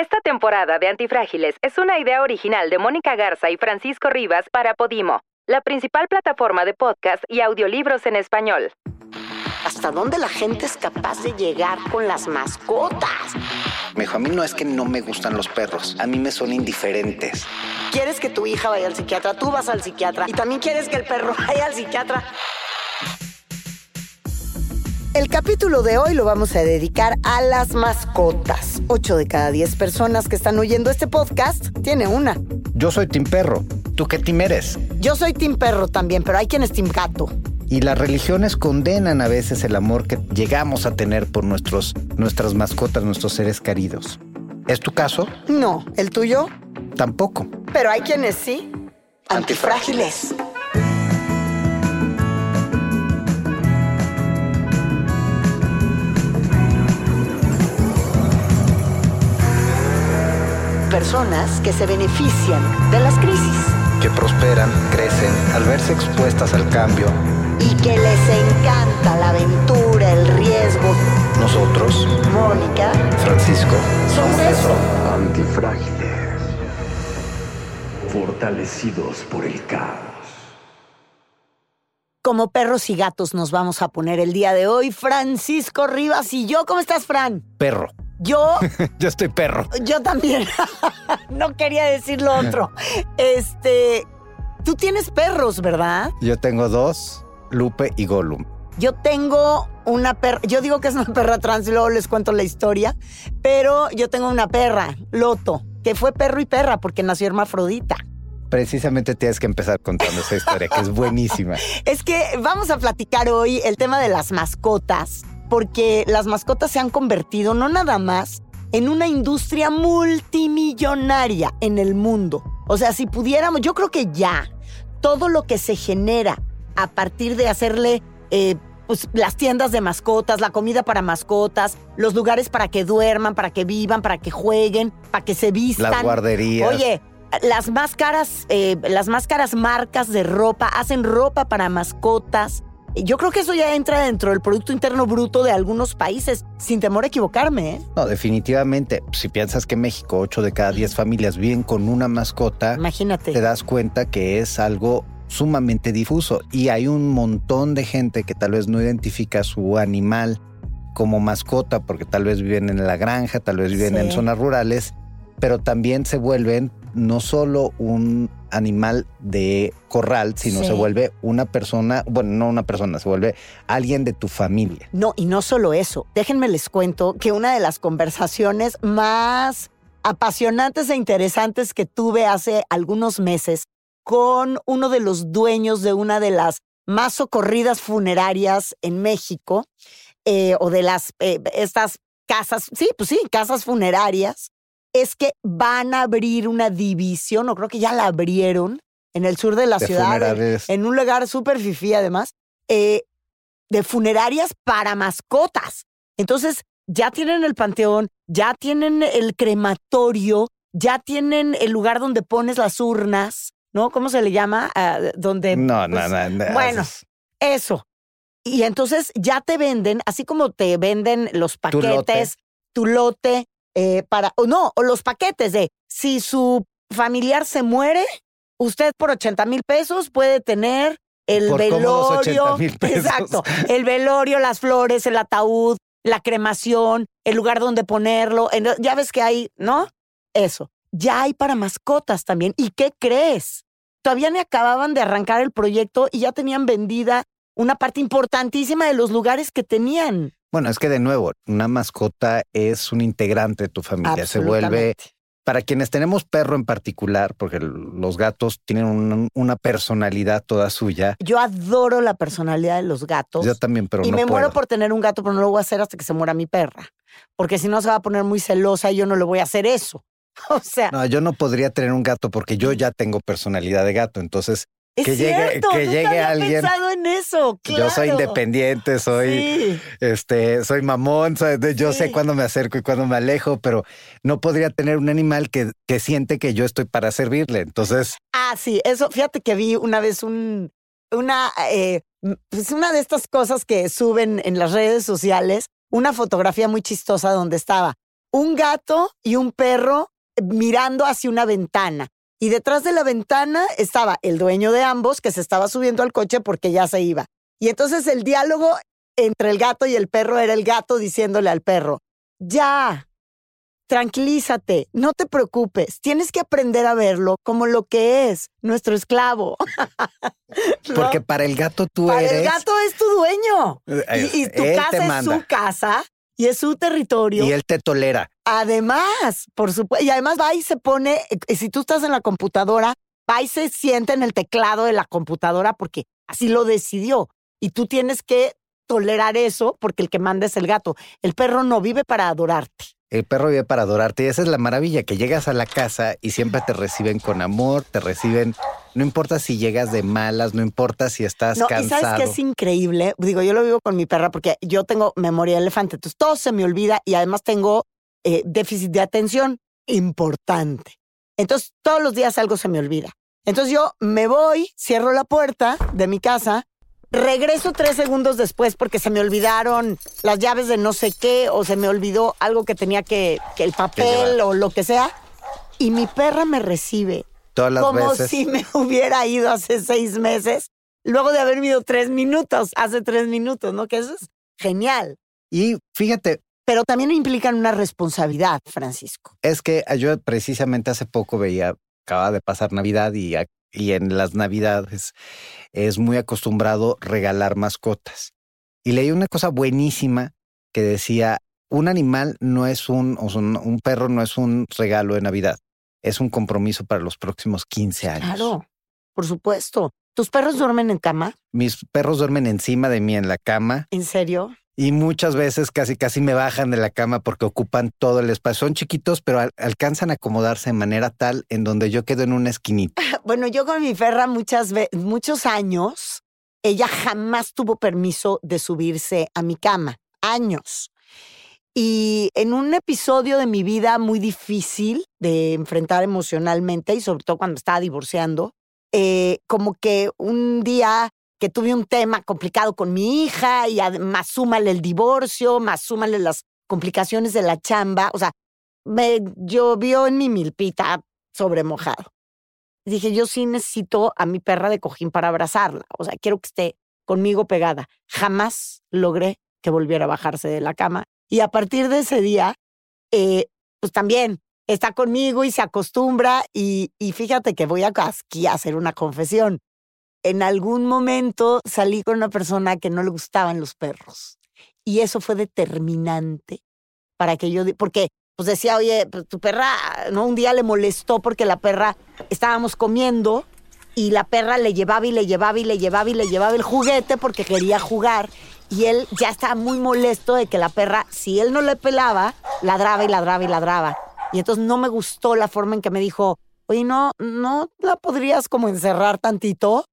Esta temporada de Antifrágiles es una idea original de Mónica Garza y Francisco Rivas para Podimo, la principal plataforma de podcast y audiolibros en español. ¿Hasta dónde la gente es capaz de llegar con las mascotas? Me dijo, a mí no es que no me gustan los perros, a mí me son indiferentes. ¿Quieres que tu hija vaya al psiquiatra? Tú vas al psiquiatra. Y también quieres que el perro vaya al psiquiatra. El capítulo de hoy lo vamos a dedicar a las mascotas. Ocho de cada diez personas que están oyendo este podcast tiene una. Yo soy Tim Perro. ¿Tú qué Tim eres? Yo soy Tim Perro también, pero hay quien es Tim Gato. Y las religiones condenan a veces el amor que llegamos a tener por nuestros, nuestras mascotas, nuestros seres queridos. ¿Es tu caso? No, ¿el tuyo? Tampoco. Pero hay quienes sí. Antifrágiles. Personas que se benefician de las crisis Que prosperan, crecen, al verse expuestas al cambio. y que les encanta la aventura, el riesgo. Nosotros, Mónica, Francisco, somos eso. Antifrágiles. Fortalecidos por el caos. Como perros y gatos nos vamos a poner el día de hoy. Francisco Rivas y yo. ¿Cómo estás, Fran? perro. Yo, Yo estoy perro. yo también. no quería decir lo otro. Este, tú tienes perros, ¿verdad? Yo tengo dos, Lupe y Gollum. Yo tengo una perra, yo digo que es una perra trans y luego les cuento la historia, pero yo tengo una perra, Loto, que fue perro y perra porque nació hermafrodita. Precisamente tienes que empezar contando esa historia, que es buenísima. Es que vamos a platicar hoy el tema de las mascotas, porque las mascotas se han convertido no nada más en una industria multimillonaria en el mundo. O sea, si pudiéramos, yo creo que ya todo lo que se genera a partir de hacerle eh, pues, las tiendas de mascotas, la comida para mascotas, los lugares para que duerman, para que vivan, para que jueguen, para que se vistan. Las guarderías. Oye, las más caras, eh, las más caras marcas de ropa hacen ropa para mascotas. Yo creo que eso ya entra dentro del Producto Interno Bruto de algunos países, sin temor a equivocarme. ¿eh? No, definitivamente, si piensas que México 8 de cada 10 familias viven con una mascota, Imagínate. te das cuenta que es algo sumamente difuso y hay un montón de gente que tal vez no identifica su animal como mascota porque tal vez viven en la granja, tal vez viven Sí. en zonas rurales, pero también se vuelven no solo un animal de corral, sino Sí. se vuelve una persona, bueno, no una persona, se vuelve alguien de tu familia. No, y no solo eso. Déjenme les cuento que una de las conversaciones más apasionantes e interesantes que tuve hace algunos meses con uno de los dueños de una de las más socorridas funerarias en México, eh, o de las, eh, estas casas, sí, pues sí, casas funerarias, es que van a abrir una división, o creo que ya la abrieron, en el sur de la De ciudad, en- en un lugar súper fifí además, eh, de funerarias para mascotas. Entonces, ya tienen el panteón, ya tienen el crematorio, ya tienen el lugar donde pones las urnas, ¿no? ¿Cómo se le llama? Ah, donde, No, no, pues, no, no. Bueno, haces- eso. Y entonces ya te venden, así como te venden los Tu lote. paquetes, tu lote, eh, para, o no, o los paquetes de si su familiar se muere, usted por 80 mil pesos puede tener el Por cómodos 80 velorio. pesos. Exacto. El velorio, las flores, el ataúd, la cremación, el lugar donde ponerlo. en- ya ves que hay, ¿no? Eso. Ya hay para mascotas también. ¿Y qué crees? Todavía ni acababan de arrancar el proyecto y ya tenían vendida una parte importantísima de los lugares que tenían. Bueno, es que de nuevo, una mascota es un integrante de tu familia. Se vuelve, para quienes tenemos perro en particular, porque los gatos tienen un- una personalidad toda suya. Yo adoro la personalidad de los gatos. Yo también, pero y no me muero por tener un gato, pero no lo voy a hacer hasta que se muera mi perra. Porque si no se va a poner muy celosa y yo no le voy a hacer eso. O sea, No, yo no podría tener un gato porque yo ya tengo personalidad de gato. Entonces, es que llegue- que llegue había alguien- pensado en eso. yo soy independiente, soy, Sí. este, soy mamón, yo sé cuándo me acerco y cuándo me alejo, pero no podría tener un animal que, que siente que yo estoy para servirle. Entonces, Ah, sí, eso, fíjate que vi una vez un, una, eh, pues una de estas cosas que suben en las redes sociales, una fotografía muy chistosa donde estaba un gato y un perro mirando hacia una ventana. Y detrás de la ventana estaba el dueño de ambos que se estaba subiendo al coche porque ya se iba. Y entonces el diálogo entre el gato y el perro era el gato diciéndole al perro, ya, tranquilízate, no te preocupes, tienes que aprender a verlo como lo que es, nuestro esclavo. ¿No? Porque para el gato tú Para eres. el gato es tu dueño. eh, Y, y tu él casa es su casa y es su territorio. Y él te tolera. Además, por supuesto, y además va y se pone, eh, si tú estás en la computadora, va y se sienta en el teclado de la computadora porque así lo decidió. Y tú tienes que tolerar eso porque el que manda es el gato. El perro no vive para adorarte. El perro vive para adorarte y esa es la maravilla, que llegas a la casa y siempre te reciben con amor, te reciben, no importa si llegas de malas, no importa si estás No, y cansado. sabes que es increíble. Digo, yo lo vivo con mi perra porque yo tengo memoria de elefante, entonces todo se me olvida y además tengo eh, déficit de atención importante. Entonces todos los días algo se me olvida. Entonces yo me voy, cierro la puerta de mi casa, regreso tres segundos después porque se me olvidaron las llaves de no sé qué o se me olvidó algo que tenía que, que el papel o lo que sea. Y mi perra me recibe Todas las como veces. si me hubiera ido hace seis meses, luego de haberme ido tres minutos, hace tres minutos, ¿no? Que eso es genial. Y fíjate, Pero también implican una responsabilidad, Francisco. es que yo precisamente hace poco veía, acaba de pasar Navidad y, y en las Navidades es muy acostumbrado regalar mascotas. Y leí una cosa buenísima que decía, un animal no es un, o un, un perro no es un regalo de Navidad, es un compromiso para los próximos 15 años. Claro, por supuesto. ¿Tus perros duermen en cama? Mis perros duermen encima de mí en la cama ¿En serio? Y muchas veces casi casi me bajan de la cama porque ocupan todo el espacio. Son chiquitos, pero al- alcanzan a acomodarse de manera tal en donde yo quedo en una esquinita. Bueno, yo con mi perra muchas muchos años, ella jamás tuvo permiso de subirse a mi cama. Años. Y en un episodio de mi vida muy difícil de enfrentar emocionalmente y sobre todo cuando estaba divorciando, eh, como que un día que tuve un tema complicado con mi hija y además súmale el divorcio, más súmale las complicaciones de la chamba, o sea, me llovió en mi milpita sobre mojado. Dije, yo sí necesito a mi perra de cojín para abrazarla, o sea, quiero que esté conmigo pegada. Jamás logré que volviera a bajarse de la cama. Y a partir de ese día, eh, pues también está conmigo y se acostumbra. Y, y fíjate que voy aquí a hacer una confesión. En algún momento salí con una persona que no le gustaban los perros. Y eso fue determinante para que yo, porque pues decía, oye, pues, tu perra, ¿no? Un día le molestó porque la perra, estábamos comiendo y la perra le llevaba y le llevaba y le llevaba y le llevaba el juguete porque quería jugar. Y él ya estaba muy molesto de que la perra, si él no le pelaba, ladraba y ladraba y ladraba. Y entonces no me gustó la forma en que me dijo, oye, no, no la podrías como encerrar tantito.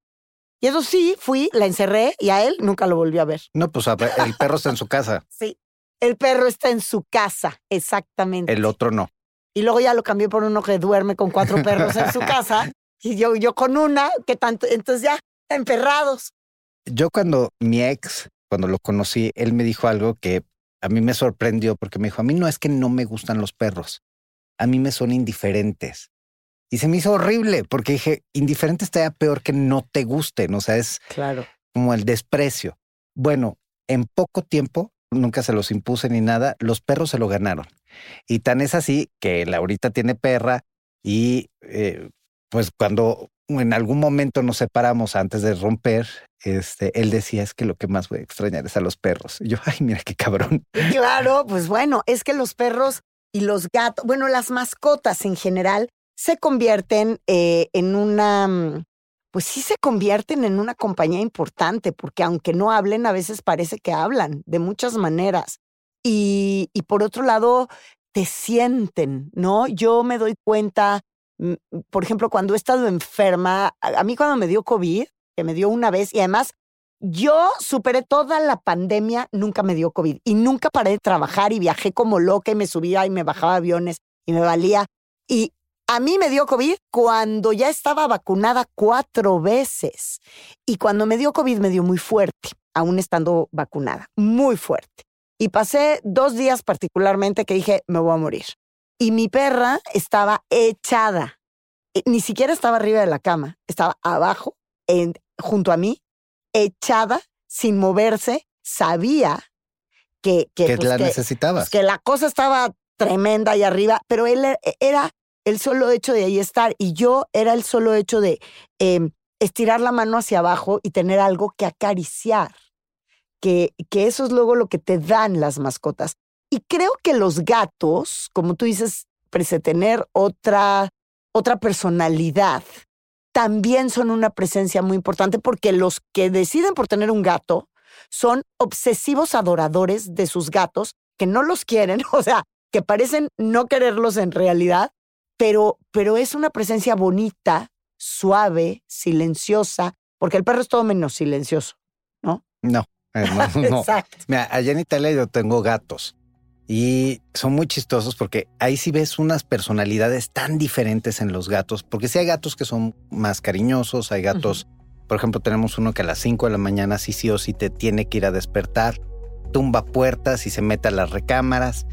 Y eso sí, fui, la encerré y a él nunca lo volví a ver. No, pues ver, el perro está en su casa, Sí. El perro está en su casa, exactamente. el otro no. Y luego ya lo cambié por uno que duerme con cuatro perros en su casa. Y yo, yo con una, que tanto, entonces ya, emperrados. Yo cuando mi ex, cuando lo conocí, él me dijo algo que a mí me sorprendió porque me dijo, a mí no es que no me gustan los perros, a mí me son indiferentes. Y se me hizo horrible porque dije, indiferente estaría peor que no te gusten, o sea, es Claro. como el desprecio. Bueno, en poco tiempo, nunca se los impuse ni nada, los perros se lo ganaron. Y tan es así que Laurita tiene perra y eh, pues cuando en algún momento nos separamos antes de romper, este, él decía es que lo que más voy a extrañar es a los perros. Y yo, ay, mira qué cabrón. Claro, pues bueno, es que los perros y los gatos, bueno, las mascotas en general se convierten eh, en una, mm, pues sí se convierten en una compañía importante, porque aunque no hablen, a veces parece que hablan de muchas maneras. Y, y por otro lado, te sienten, ¿no? Yo me doy cuenta, mm, por ejemplo, cuando he estado enferma, a mí cuando me dio COVID, que me dio una vez, y además yo superé toda la pandemia, nunca me dio COVID y nunca paré de trabajar y viajé como loca y me subía y me bajaba aviones y me valía. Y a mí me dio COVID cuando ya estaba vacunada cuatro veces. Y cuando me dio COVID me dio muy fuerte, aún estando vacunada, muy fuerte. Y pasé dos días particularmente que dije, me voy a morir. Y mi perra estaba echada. Eh, Ni siquiera estaba arriba de la cama, estaba abajo, en- junto a mí, echada, sin moverse. Sabía que, que, Que pues, la que- necesitabas. pues, que la cosa estaba tremenda ahí arriba, pero él e- era el solo hecho de ahí estar y yo era el solo hecho de em, estirar la mano hacia abajo y tener algo que acariciar, que, que eso es luego lo que te dan las mascotas. Y creo que los gatos, como tú dices, parece tener otra, otra personalidad, también son una presencia muy importante porque los que deciden por tener un gato son obsesivos adoradores de sus gatos que no los quieren, o sea, que parecen no quererlos en realidad, pero, pero es una presencia bonita, suave, silenciosa, porque el perro es todo menos silencioso. No, eh, no, no. Exacto. Mira, allá en Italia yo tengo gatos y son muy chistosos porque ahí sí ves unas personalidades tan diferentes en los gatos, porque sí hay gatos que son más cariñosos, hay gatos, por ejemplo, tenemos uno que a las 5 de la mañana sí sí o sí te tiene que ir a despertar, tumba puertas y se mete a las recámaras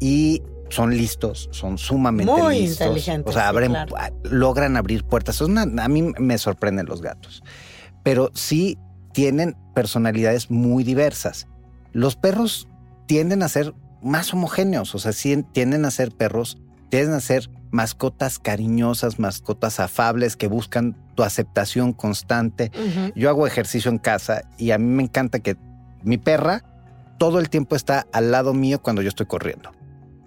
y son listos, son sumamente Muy listos. inteligentes, O sea, sí, abren, claro. a- logran abrir puertas. Una- a mí me sorprenden los gatos, pero sí tienen personalidades muy diversas. Los perros tienden a ser más homogéneos, o sea, sí tienden a ser perros, tienden a ser mascotas cariñosas, mascotas afables que buscan tu aceptación constante. Yo hago ejercicio en casa y a mí me encanta que mi perra todo el tiempo está al lado mío cuando yo estoy corriendo.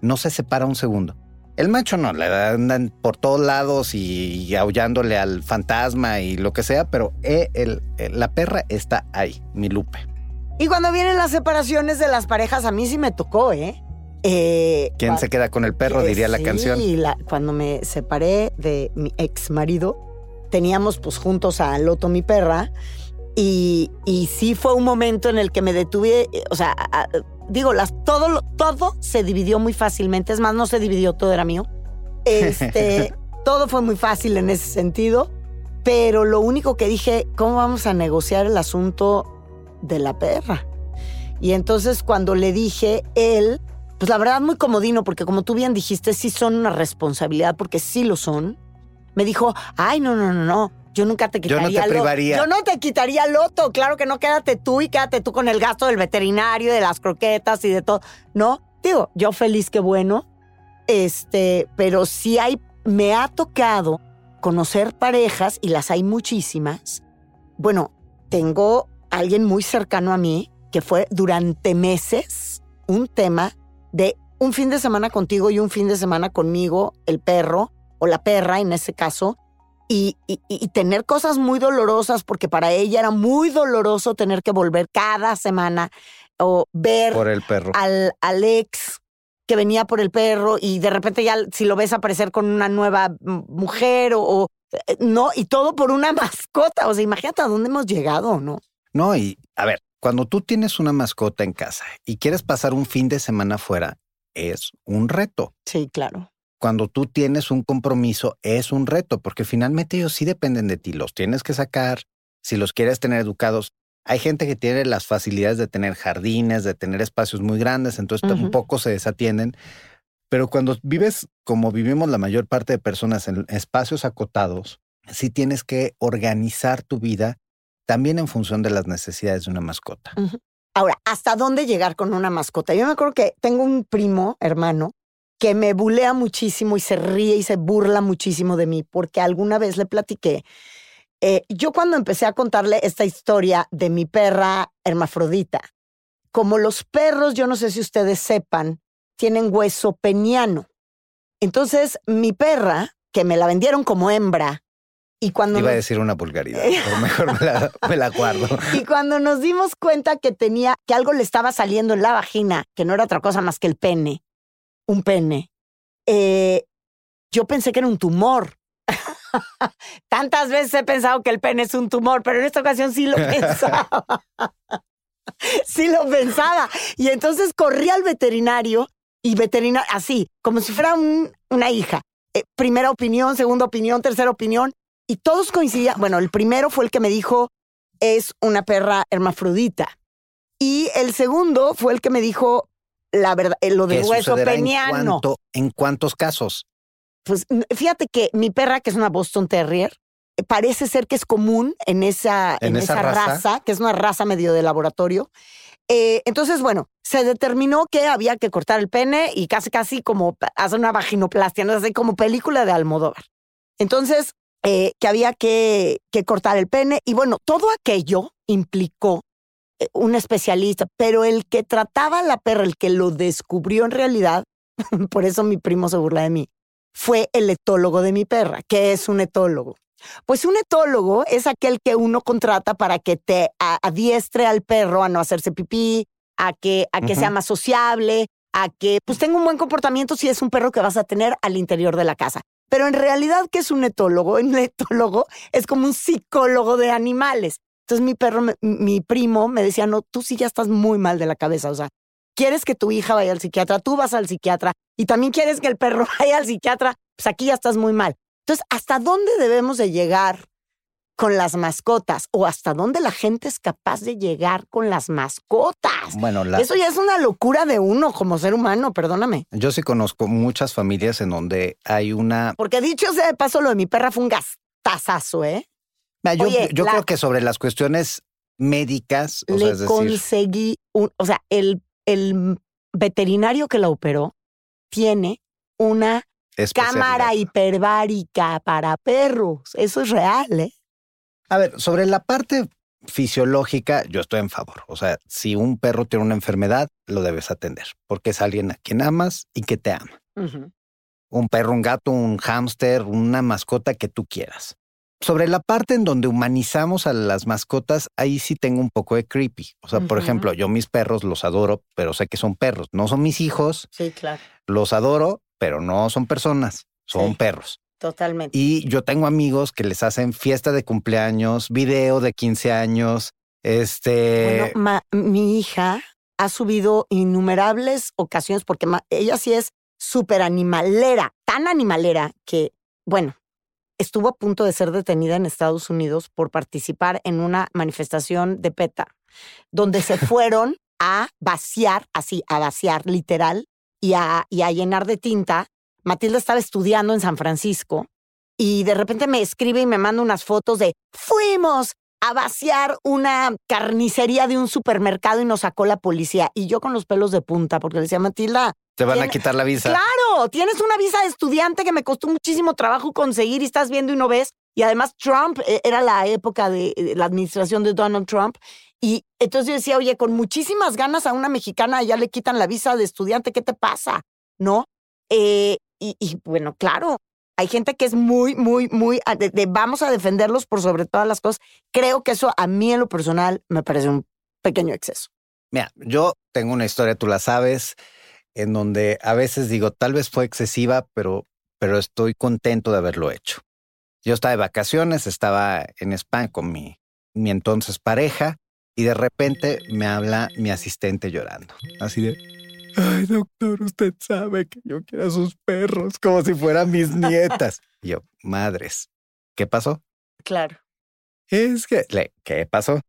No se separa un segundo. El macho no, le andan por todos lados y, y aullándole al fantasma y lo que sea, pero eh, el- el- la perra está ahí, mi Lupe. Y cuando vienen las separaciones de las parejas, a mí sí me tocó, ¿eh? Eh, ¿Quién se queda con el perro? Eh, Diría la canción. la- cuando me separé de mi ex marido, teníamos pues juntos a Loto, mi perra, y, y sí fue un momento en el que me detuve, eh, o sea, a- digo, las, todo, lo- todo se dividió muy fácilmente, es más, no se dividió, todo era mío. Este, todo fue muy fácil en ese sentido, pero lo único que dije, ¿cómo vamos a negociar el asunto de la perra? Y entonces cuando le dije, él, pues la verdad muy comodino, porque como tú bien dijiste, sí son una responsabilidad, porque sí lo son. Me dijo, ay, no, no, no, no, yo nunca te Yo no te quitaría lo- privaría. Yo no te quitaría loto, claro que no, quédate tú y quédate tú con el gasto del veterinario, de las croquetas y de todo. No, digo, yo feliz que bueno, este, pero sí hay, me ha tocado conocer parejas, y las hay muchísimas. Bueno, tengo alguien muy cercano a mí que fue durante meses un tema de un fin de semana contigo y un fin de semana conmigo, el perro o la perra en ese caso, y, y- y tener cosas muy dolorosas, porque para ella era muy doloroso tener que volver cada semana o ver Por el perro. al, al ex que venía por el perro y de repente ya si lo ves aparecer con una nueva mujer o, o, eh, no, y todo por una mascota. O sea, imagínate a dónde hemos llegado, ¿no? No, y a ver, cuando tú tienes una mascota en casa y quieres pasar un fin de semana fuera, es un reto. Sí, claro. Cuando tú tienes un compromiso, es un reto, porque finalmente ellos sí dependen de ti. Los tienes que sacar, si los quieres tener educados. Hay gente que tiene las facilidades de tener jardines, de tener espacios muy grandes, entonces Ujú. tampoco se desatienden. Pero cuando vives como vivimos la mayor parte de personas en espacios acotados, sí tienes que organizar tu vida también en función de las necesidades de una mascota. Ahora, ¿hasta dónde llegar con una mascota? Yo me acuerdo que tengo un primo, hermano, que me bulea muchísimo y se ríe y se burla muchísimo de mí porque alguna vez le platiqué. eh, yo cuando empecé a contarle esta historia de mi perra hermafrodita, como los perros, yo no sé si ustedes sepan, tienen hueso peniano. Entonces, mi perra, que me la vendieron como hembra, y cuando Iba a decir una vulgaridad, pero mejor me la, me la guardo. y cuando nos dimos cuenta que tenía, que algo le estaba saliendo en la vagina, que no era otra cosa más que el pene, un pene, eh, yo pensé que era un tumor. Tantas veces he pensado que el pene es un tumor, pero en esta ocasión sí lo pensaba. sí lo pensaba. Y entonces corrí al veterinario y veterinario, así, como si fuera un- una hija. Eh, primera opinión, segunda opinión, tercera opinión. Y todos coincidían. Bueno, el primero fue el que me dijo, es una perra hermafrodita. Y el segundo fue el que me dijo la verdad, eh, lo del ¿Qué hueso en peniano. cuánto- ¿En cuántos casos? Pues n- fíjate que mi perra, que es una Boston Terrier, eh, parece ser que es común en esa, En en esa esa raza. raza, que es una raza medio de laboratorio. Eh, entonces, bueno, se determinó que había que cortar el pene y casi, casi como hacer una vaginoplastia, ¿no? Así como película de Almodóvar. Entonces, eh, que había que, que cortar el pene y bueno, todo aquello implicó un especialista, pero el que trataba a la perra, el que lo descubrió en realidad, por eso mi primo se burla de mí, fue el etólogo de mi perra. ¿Qué es un etólogo? Pues un etólogo es aquel que uno contrata para que te adiestre al perro a no hacerse pipí, a que, a que sea más sociable, a que pues tenga un buen comportamiento si es un perro que vas a tener al interior de la casa. Pero en realidad, ¿qué es un etólogo? Un etólogo es como un psicólogo de animales. Entonces mi perro, mi primo me decía, no, tú sí ya estás muy mal de la cabeza, o sea, quieres que tu hija vaya al psiquiatra, tú vas al psiquiatra y también quieres que el perro vaya al psiquiatra, pues aquí ya estás muy mal. Entonces, ¿hasta dónde debemos de llegar con las mascotas? ¿O hasta dónde la gente es capaz de llegar con las mascotas? Bueno, la- Eso ya es una locura de uno como ser humano, perdóname. yo sí conozco muchas familias en donde hay una... Porque dicho sea de paso, lo de mi perra fue un gastazazo, ¿eh? Yo, Oye, yo la- creo que sobre las cuestiones médicas, o sea, Le es decir, conseguí un, o sea, el, el veterinario que la operó tiene una cámara hiperbárica para perros. Eso es real, ¿eh? A ver, sobre la parte fisiológica, yo estoy en favor. O sea, si un perro tiene una enfermedad, lo debes atender, porque es alguien a quien amas y que te ama. Un perro, un gato, un hámster, una mascota que tú quieras. Sobre la parte en donde humanizamos a las mascotas, ahí sí tengo un poco de creepy. O sea, por ejemplo, yo mis perros los adoro, pero sé que son perros. No son mis hijos, Sí, claro, los adoro, pero no son personas, son Sí. perros. totalmente. Y yo tengo amigos que les hacen fiesta de cumpleaños, video de 15 años, este... Bueno, ma- mi hija ha subido innumerables ocasiones porque ma- ella sí es súper animalera, tan animalera que, bueno, estuvo a punto de ser detenida en Estados Unidos por participar en una manifestación de PETA, donde se fueron a vaciar, así, a vaciar literal, y a, y a llenar de tinta. Matilda estaba estudiando en San Francisco y de repente me escribe y me manda unas fotos de fuimos a vaciar una carnicería de un supermercado y nos sacó la policía. Y yo con los pelos de punta, porque le decía, Matilda, te van a quitar la visa. claro, tienes una visa de estudiante que me costó muchísimo trabajo conseguir y estás viendo y no ves. Y además Trump, eh, era la época de eh, la administración de Donald Trump. Y entonces yo decía, oye, con muchísimas ganas a una mexicana ya le quitan la visa de estudiante, ¿qué te pasa? ¿No? Eh, y, y, bueno, claro, hay gente que es muy, muy, muy, a- de, de vamos a defenderlos por sobre todas las cosas. Creo que eso a mí en lo personal me parece un pequeño exceso. Mira, yo tengo una historia, tú la sabes, en donde a veces digo, tal vez fue excesiva, pero, pero estoy contento de haberlo hecho. Yo estaba de vacaciones, estaba en España con mi, mi entonces pareja y de repente me habla mi asistente llorando. Así de, ay doctor, usted sabe que yo quiero a sus perros como si fueran mis nietas. Y yo, madres, ¿qué pasó? Claro. Es que, le- ¿qué pasó?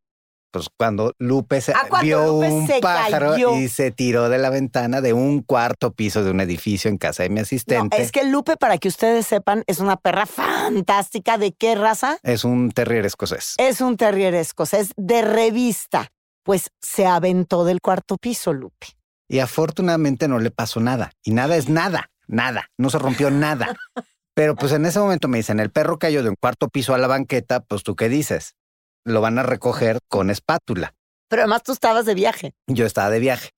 Pues cuando Lupe se Ah, cuando vio Lupe un se pájaro cayó. y se tiró de la ventana de un cuarto piso de un edificio en casa de mi No, asistente. es que Lupe, para que ustedes sepan, es una perra fantástica. ¿De qué raza? Es un terrier escocés. Es un terrier escocés de revista. Pues se aventó del cuarto piso, Lupe. Y afortunadamente no le pasó nada. Y nada es nada, nada. No se rompió nada. Pero pues en ese momento me dicen, el perro cayó de un cuarto piso a la banqueta, pues tú qué dices? Lo van a recoger con espátula. Pero además tú estabas de viaje. Yo estaba de viaje.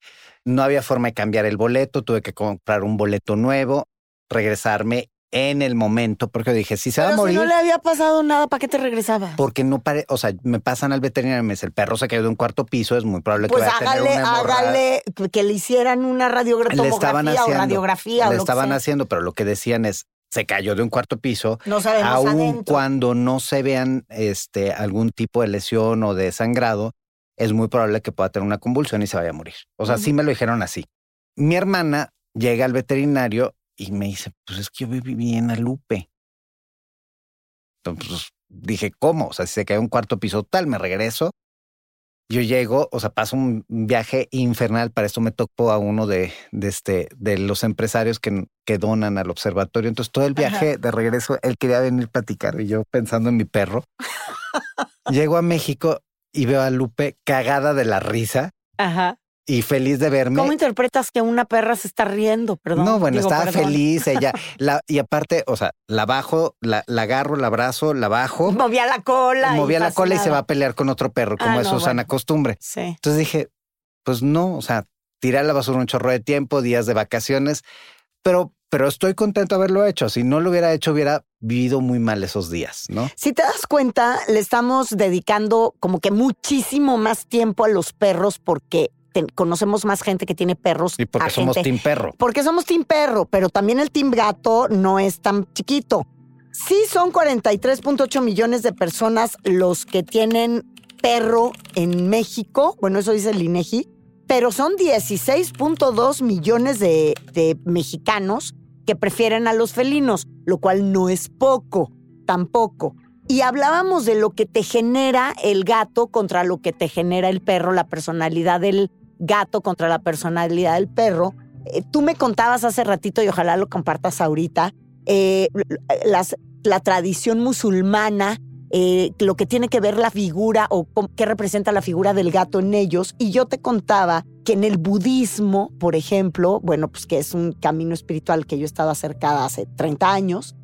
No había forma de cambiar el boleto, tuve que comprar un boleto nuevo, regresarme en el momento, porque dije, si se va a Pero si morir, no le había pasado nada, ¿para qué te regresabas? porque no pare, o sea, me pasan al veterinario y me dice, el perro se cayó de un cuarto piso, es muy probable Pues que vaya a tener hágale, una hemorragia. hágale que le hicieran una radiogra- Le estaban o haciendo, radiografía o le lo estaban haciendo, pero lo que decían es, se cayó de un cuarto piso, No sabemos aun adentro. cuando no se vean este, algún tipo de lesión o de sangrado, es muy probable que pueda tener una convulsión y se vaya a morir. O sea, sí me lo dijeron así. Mi hermana llega al veterinario y me dice, pues es que yo viví bien a Lupe. Entonces pues, dije, ¿cómo? O sea, si se cae un cuarto piso tal, me regreso. Yo llego, o sea, paso un viaje infernal. Para esto me tocó a uno de, de, este, de los empresarios que, que donan al observatorio. Entonces, todo el viaje de regreso, él quería venir a platicar y yo pensando en mi perro. Llego a México y veo a Lupe cagada de la risa Ajá. Y feliz de verme. ¿Cómo interpretas que una perra se está riendo? Perdón. no, bueno, Digo, estaba perdón. feliz ella. La, y aparte, o sea, la bajo, la, la agarro, la abrazo, la bajo, Movía la cola. movía la cola y se va a pelear con otro perro, como Ah, es no, Susana bueno. costumbre. Sí. Entonces dije, pues no, o sea, tiré a la basura un chorro de tiempo, días de vacaciones, pero, pero estoy contento de haberlo hecho. Si no lo hubiera hecho, hubiera vivido muy mal esos días, ¿no? Si te das cuenta, le estamos dedicando como que muchísimo más tiempo a los perros porque te- conocemos más gente que tiene perros. Y porque a somos gente- team perro. Porque somos team perro, pero también el team gato no es tan chiquito. Sí son 43.8 millones de personas los que tienen perro en México. Bueno, eso dice el INEGI. Pero son 16.2 millones de, de mexicanos que prefieren a los felinos, lo cual no es poco, tampoco. Y hablábamos de lo que te genera el gato contra lo que te genera el perro, la personalidad del gato contra la personalidad del perro. Eh, tú me contabas hace ratito, y ojalá lo compartas ahorita, eh, la tradición musulmana, eh, lo que tiene que ver la figura o qué representa la figura del gato en ellos. Y yo te contaba que en el budismo, por ejemplo, bueno, pues que es un camino espiritual que yo he estado acercada hace 30 años,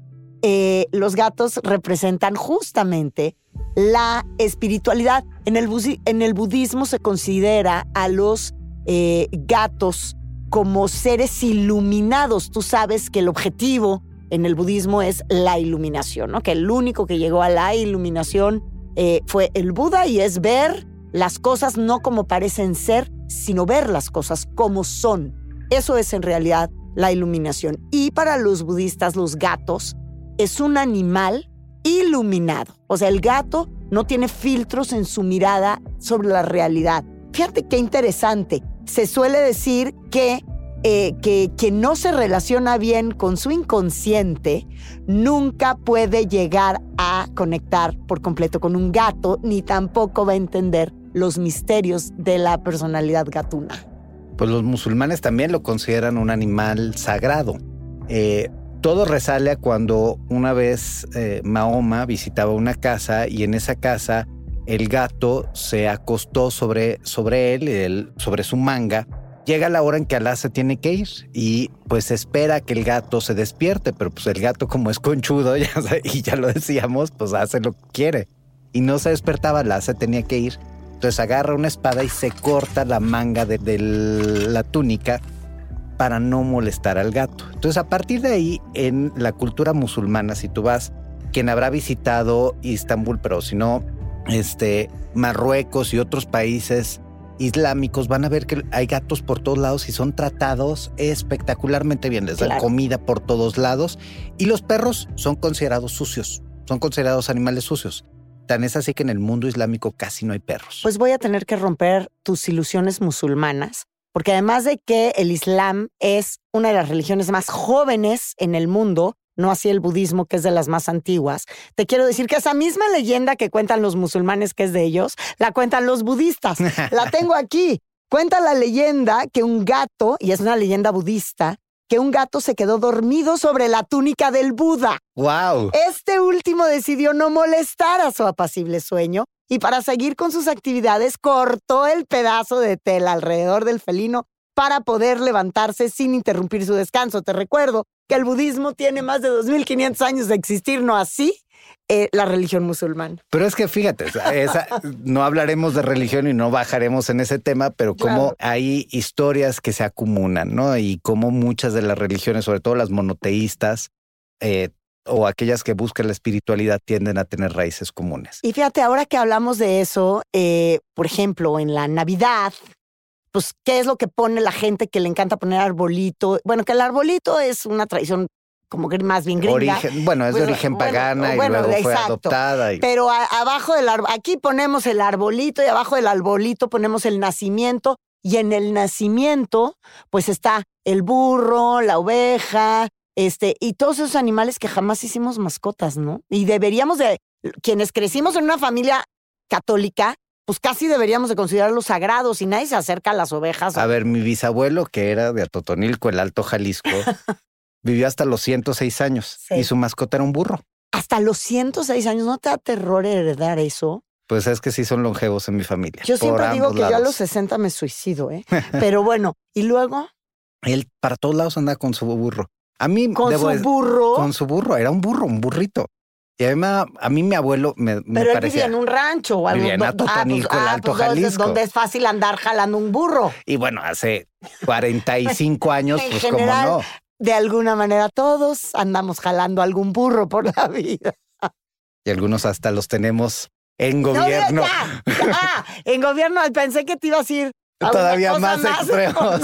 los gatos representan justamente la espiritualidad. En el, budismo se considera a los eh, gatos como seres iluminados. Tú sabes que el objetivo en el budismo es la iluminación, ¿no? Que el único que llegó a la iluminación eh, fue el Buda y es ver las cosas no como parecen ser, sino ver las cosas como son. Eso es en realidad la iluminación. Y para los budistas, los gatos es un animal iluminado. O sea, el gato no tiene filtros en su mirada sobre la realidad. Fíjate qué interesante. Se suele decir que eh, que quien no se relaciona bien con su inconsciente nunca puede llegar a conectar por completo con un gato, ni tampoco va a entender los misterios de la personalidad gatuna. Pues los musulmanes también lo consideran un animal sagrado. Eh, todo resale a cuando una vez eh, Mahoma visitaba una casa y en esa casa el gato se acostó sobre, sobre él, sobre su manga. Llega la hora en que Alá se tiene que ir y pues espera que el gato se despierte, pero pues el gato como es conchudo ya, y ya lo decíamos, pues hace lo que quiere. Y no se despertaba, Alá se tenía que ir. Entonces agarra una espada y se corta la manga de la túnica para no molestar al gato. Entonces a partir de ahí, en la cultura musulmana, si tú vas, quien habrá visitado Istambul, pero si no, este, Marruecos y otros países islámicos, van a ver que hay gatos por todos lados y son tratados espectacularmente bien. Les dan Claro. comida por todos lados y los perros son considerados sucios, son considerados animales sucios. Tan es así que en el mundo islámico casi no hay perros. Pues voy a tener que romper tus ilusiones musulmanas, porque además de que el Islam es una de las religiones más jóvenes en el mundo, no así el budismo, que es de las más antiguas, te quiero decir que esa misma leyenda que cuentan los musulmanes, que es de ellos, la cuentan los budistas. La tengo aquí. Cuenta la leyenda que un gato, y es una leyenda budista, que un gato se quedó dormido sobre la túnica del Buda. ¡Wow! Este último decidió no molestar a su apacible sueño y para seguir con sus actividades cortó el pedazo de tela alrededor del felino para poder levantarse sin interrumpir su descanso. Te recuerdo que el budismo tiene más de 2.500 años de existir, no así eh, la religión musulmana. Pero es que fíjate, esa- no hablaremos de religión y no bajaremos en ese tema, pero como Claro. hay historias que se acumulan, ¿no? Y como muchas de las religiones, sobre todo las monoteístas eh, o aquellas que buscan la espiritualidad, tienden a tener raíces comunes. Y fíjate, ahora que hablamos de eso, eh, por ejemplo, en la Navidad, pues, ¿qué es lo que pone la gente que le encanta poner arbolito? Bueno, que el arbolito es una tradición como que más bien gringa. Origen, bueno, es de Pues, origen bueno, pagana bueno, y luego fue adoptada. y- Pero a- abajo del aquí ponemos el arbolito y abajo del arbolito ponemos el nacimiento y en el nacimiento pues está el burro, la oveja, este y todos esos animales que jamás hicimos mascotas, ¿no? Y deberíamos de quienes crecimos en una familia católica, pues casi deberíamos de considerarlos sagrados y nadie se acerca a las ovejas. A ver, mi bisabuelo, que era de Atotonilco, el Alto Jalisco, vivió hasta los 106 años Sí. y su mascota era un burro. Hasta los 106 años, ¿no te da terror heredar eso? Pues es que sí son longevos en mi familia. Yo siempre digo que yo a los 60 me suicido, ¿eh? Pero bueno, y luego, Él para todos lados andaba con su burro. A mí con debo su burro, con su burro, era un burro, un burrito. Y a mí, a mí mi abuelo me, me pero él parecía. vivía en un rancho o algo. Vivía en Atotonilco, el Alto donde- Jalisco. Donde es fácil andar jalando un burro. Y bueno, hace 45 años, pues como general, no. De alguna manera todos andamos jalando algún burro por la vida. Y algunos hasta los tenemos en No, gobierno. ya, ya. En gobierno pensé que te ibas a ir Todavía cosa más extremos.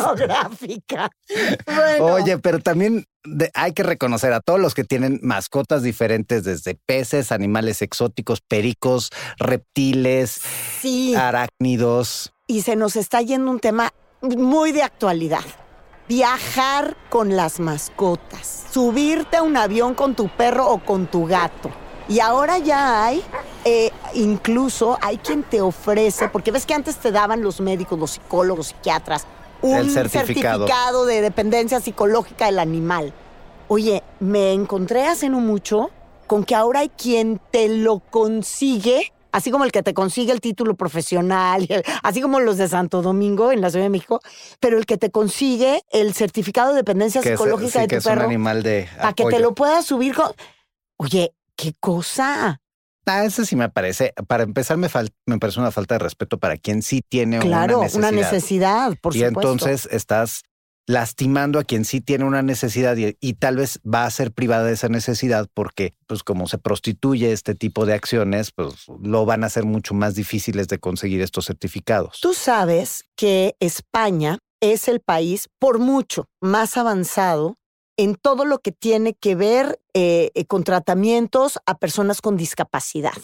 Bueno, Oye, pero también de- hay que reconocer a todos los que tienen mascotas diferentes, desde peces, animales exóticos, pericos, reptiles, sí. arácnidos. y se nos está yendo un tema muy de actualidad. Viajar con las mascotas, subirte a un avión con tu perro o con tu gato. Y ahora ya hay, eh, incluso hay quien te ofrece, porque ves que antes te daban los médicos, los psicólogos, psiquiatras, un El certificado. certificado de dependencia psicológica del animal. Oye, me encontré hace no mucho con que ahora hay quien te lo consigue, así como el que te consigue el título profesional, así como los de Santo Domingo en la Ciudad de México, pero el que te consigue el certificado de dependencia Que es, psicológica sí, de que tu es un perro animal de para que te lo puedas subir con... Oye, qué cosa. Ah, eso sí me parece. Para empezar, me, fal- me parece una falta de respeto para quien sí tiene Claro, una necesidad. una necesidad, por y supuesto. entonces estás lastimando a quien sí tiene una necesidad y, y tal vez va a ser privada de esa necesidad porque, pues como se prostituye este tipo de acciones, pues lo van a hacer mucho más difíciles de conseguir estos certificados. Tú sabes que España es el país por mucho más avanzado en todo lo que tiene que ver eh, eh, con tratamientos a personas con discapacidad.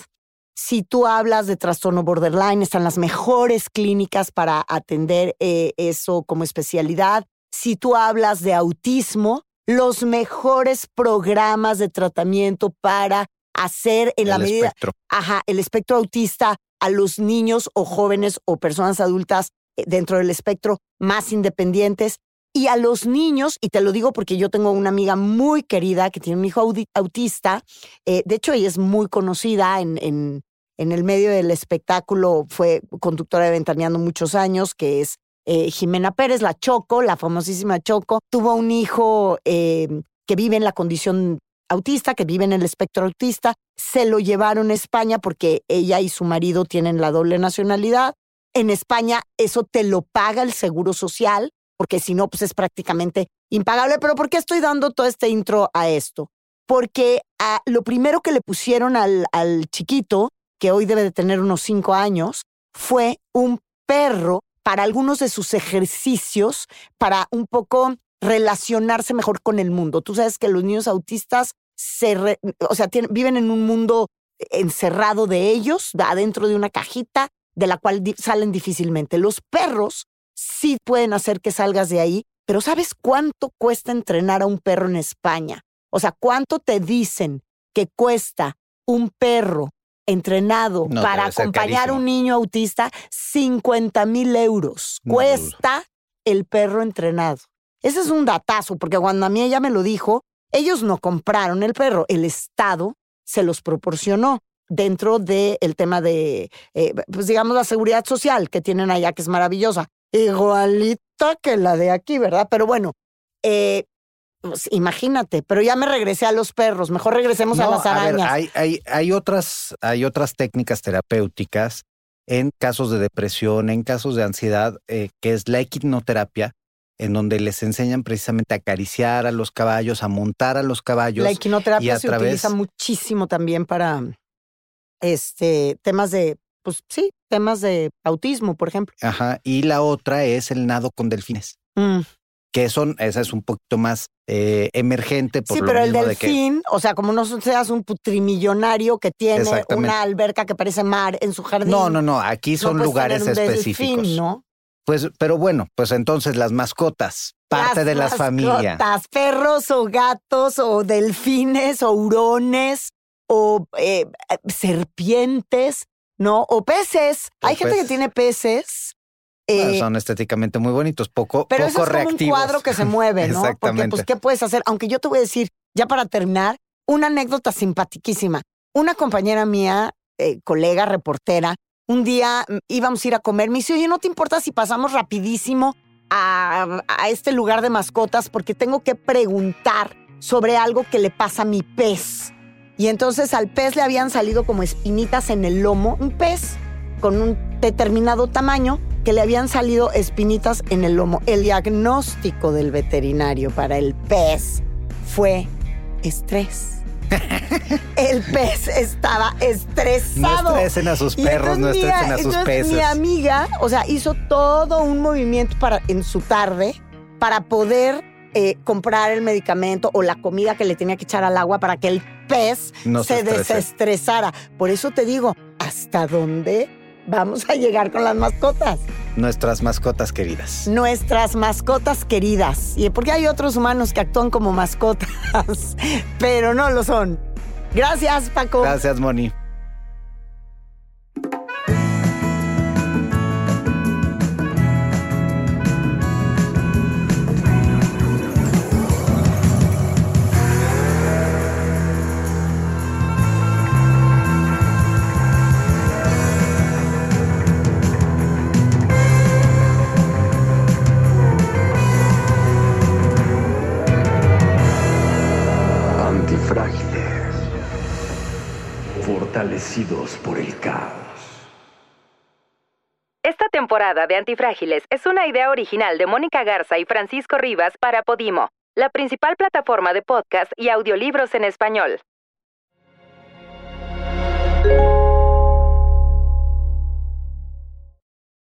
Si tú hablas de trastorno borderline, están las mejores clínicas para atender eh, eso como especialidad. Si tú hablas de autismo, los mejores programas de tratamiento para hacer en la medida espectro. ajá, el espectro autista a los niños o jóvenes o personas adultas dentro del espectro más independientes y a los niños, y te lo digo porque yo tengo una amiga muy querida que tiene un hijo autista, eh, de hecho ella es muy conocida en, en, el medio del espectáculo, fue conductora de Ventaneando muchos años, que es eh, Jimena Pérez, la Choco, la famosísima Choco, tuvo un hijo eh, que vive en la condición autista, que vive en el espectro autista, se lo llevaron a España porque ella y su marido tienen la doble nacionalidad. En España eso te lo paga el Seguro Social, porque si no, pues es prácticamente impagable. Pero ¿por qué estoy dando todo este intro a esto? Porque ah, lo primero que le pusieron al, chiquito, que hoy debe de tener unos cinco años, fue un perro para algunos de sus ejercicios, para un poco relacionarse mejor con el mundo. Tú sabes que los niños autistas se, o sea, viven en un mundo encerrado de ellos, adentro de una cajita de la cual salen difícilmente. Los perros sí pueden hacer que salgas de ahí, pero ¿sabes cuánto cuesta entrenar a un perro en España? O sea, ¿cuánto te dicen que cuesta un perro entrenado No, para acompañar a un niño autista? 50 mil euros No cuesta el perro entrenado. Ese es un datazo, porque cuando a mí ella me lo dijo, ellos no compraron el perro, el Estado se los proporcionó dentro del tema de, eh, pues digamos, la seguridad social que tienen allá, que es maravillosa. Igualita que la de aquí, ¿verdad? Pero bueno, eh, pues, imagínate, pero ya me regresé a los perros, mejor regresemos a las ver, arañas. hay, hay, hay, otras, hay otras técnicas terapéuticas en casos de depresión, en casos de ansiedad, eh, que es la equinoterapia, en donde les enseñan precisamente a acariciar a los caballos, a montar a los caballos. La equinoterapia se través- utiliza muchísimo también para este temas de, pues sí, temas de autismo, por ejemplo. Ajá. Y la otra es el nado con delfines, Mm. que son, esa es un poquito más eh, emergente por Sí, lo pero el mismo de que delfín, o sea, como no seas un putrimillonario que tiene una alberca que parece mar en su jardín. No, no, no, aquí son lugares específicos. delfín, ¿no? Pues, pero bueno, pues entonces las mascotas, parte de las familias. mascotas, Perros o gatos o delfines o hurones o eh, serpientes. ¿No? O peces. O Hay gente que tiene peces. Bueno, eh, son estéticamente muy bonitos, poco, pero poco eso es como un cuadro que se mueve, ¿no? Porque, pues, ¿qué puedes hacer? Aunque yo te voy a decir, ya para terminar, una anécdota simpaticísima. Una compañera mía, eh, colega, reportera, un día mm, íbamos a ir a comer, me dice, oye, ¿no te importa si pasamos rapidísimo a, a este lugar de mascotas? Porque tengo que preguntar sobre algo que le pasa a mi pez. Y entonces al pez le habían salido como espinitas en el lomo, un pez con un determinado tamaño que le habían salido espinitas en el lomo. El diagnóstico del veterinario para el pez fue estrés. el pez estaba No estresado. estresen a sus perros, no mi- estresen a sus peces. Mi amiga, o sea, hizo todo un movimiento para, en su tarde para poder eh, comprar el medicamento o la comida que le tenía que echar al agua para que el pez No se se, desestresara. Por eso te digo, ¿hasta dónde vamos a llegar con las mascotas? Nuestras mascotas queridas. Nuestras mascotas queridas. Y porque hay otros humanos que actúan como mascotas, pero no lo son. Gracias, Paco. Gracias, Moni. de Antifrágiles es una idea original de Mónica Garza y Francisco Rivas para Podimo, la principal plataforma de podcast y audiolibros en español.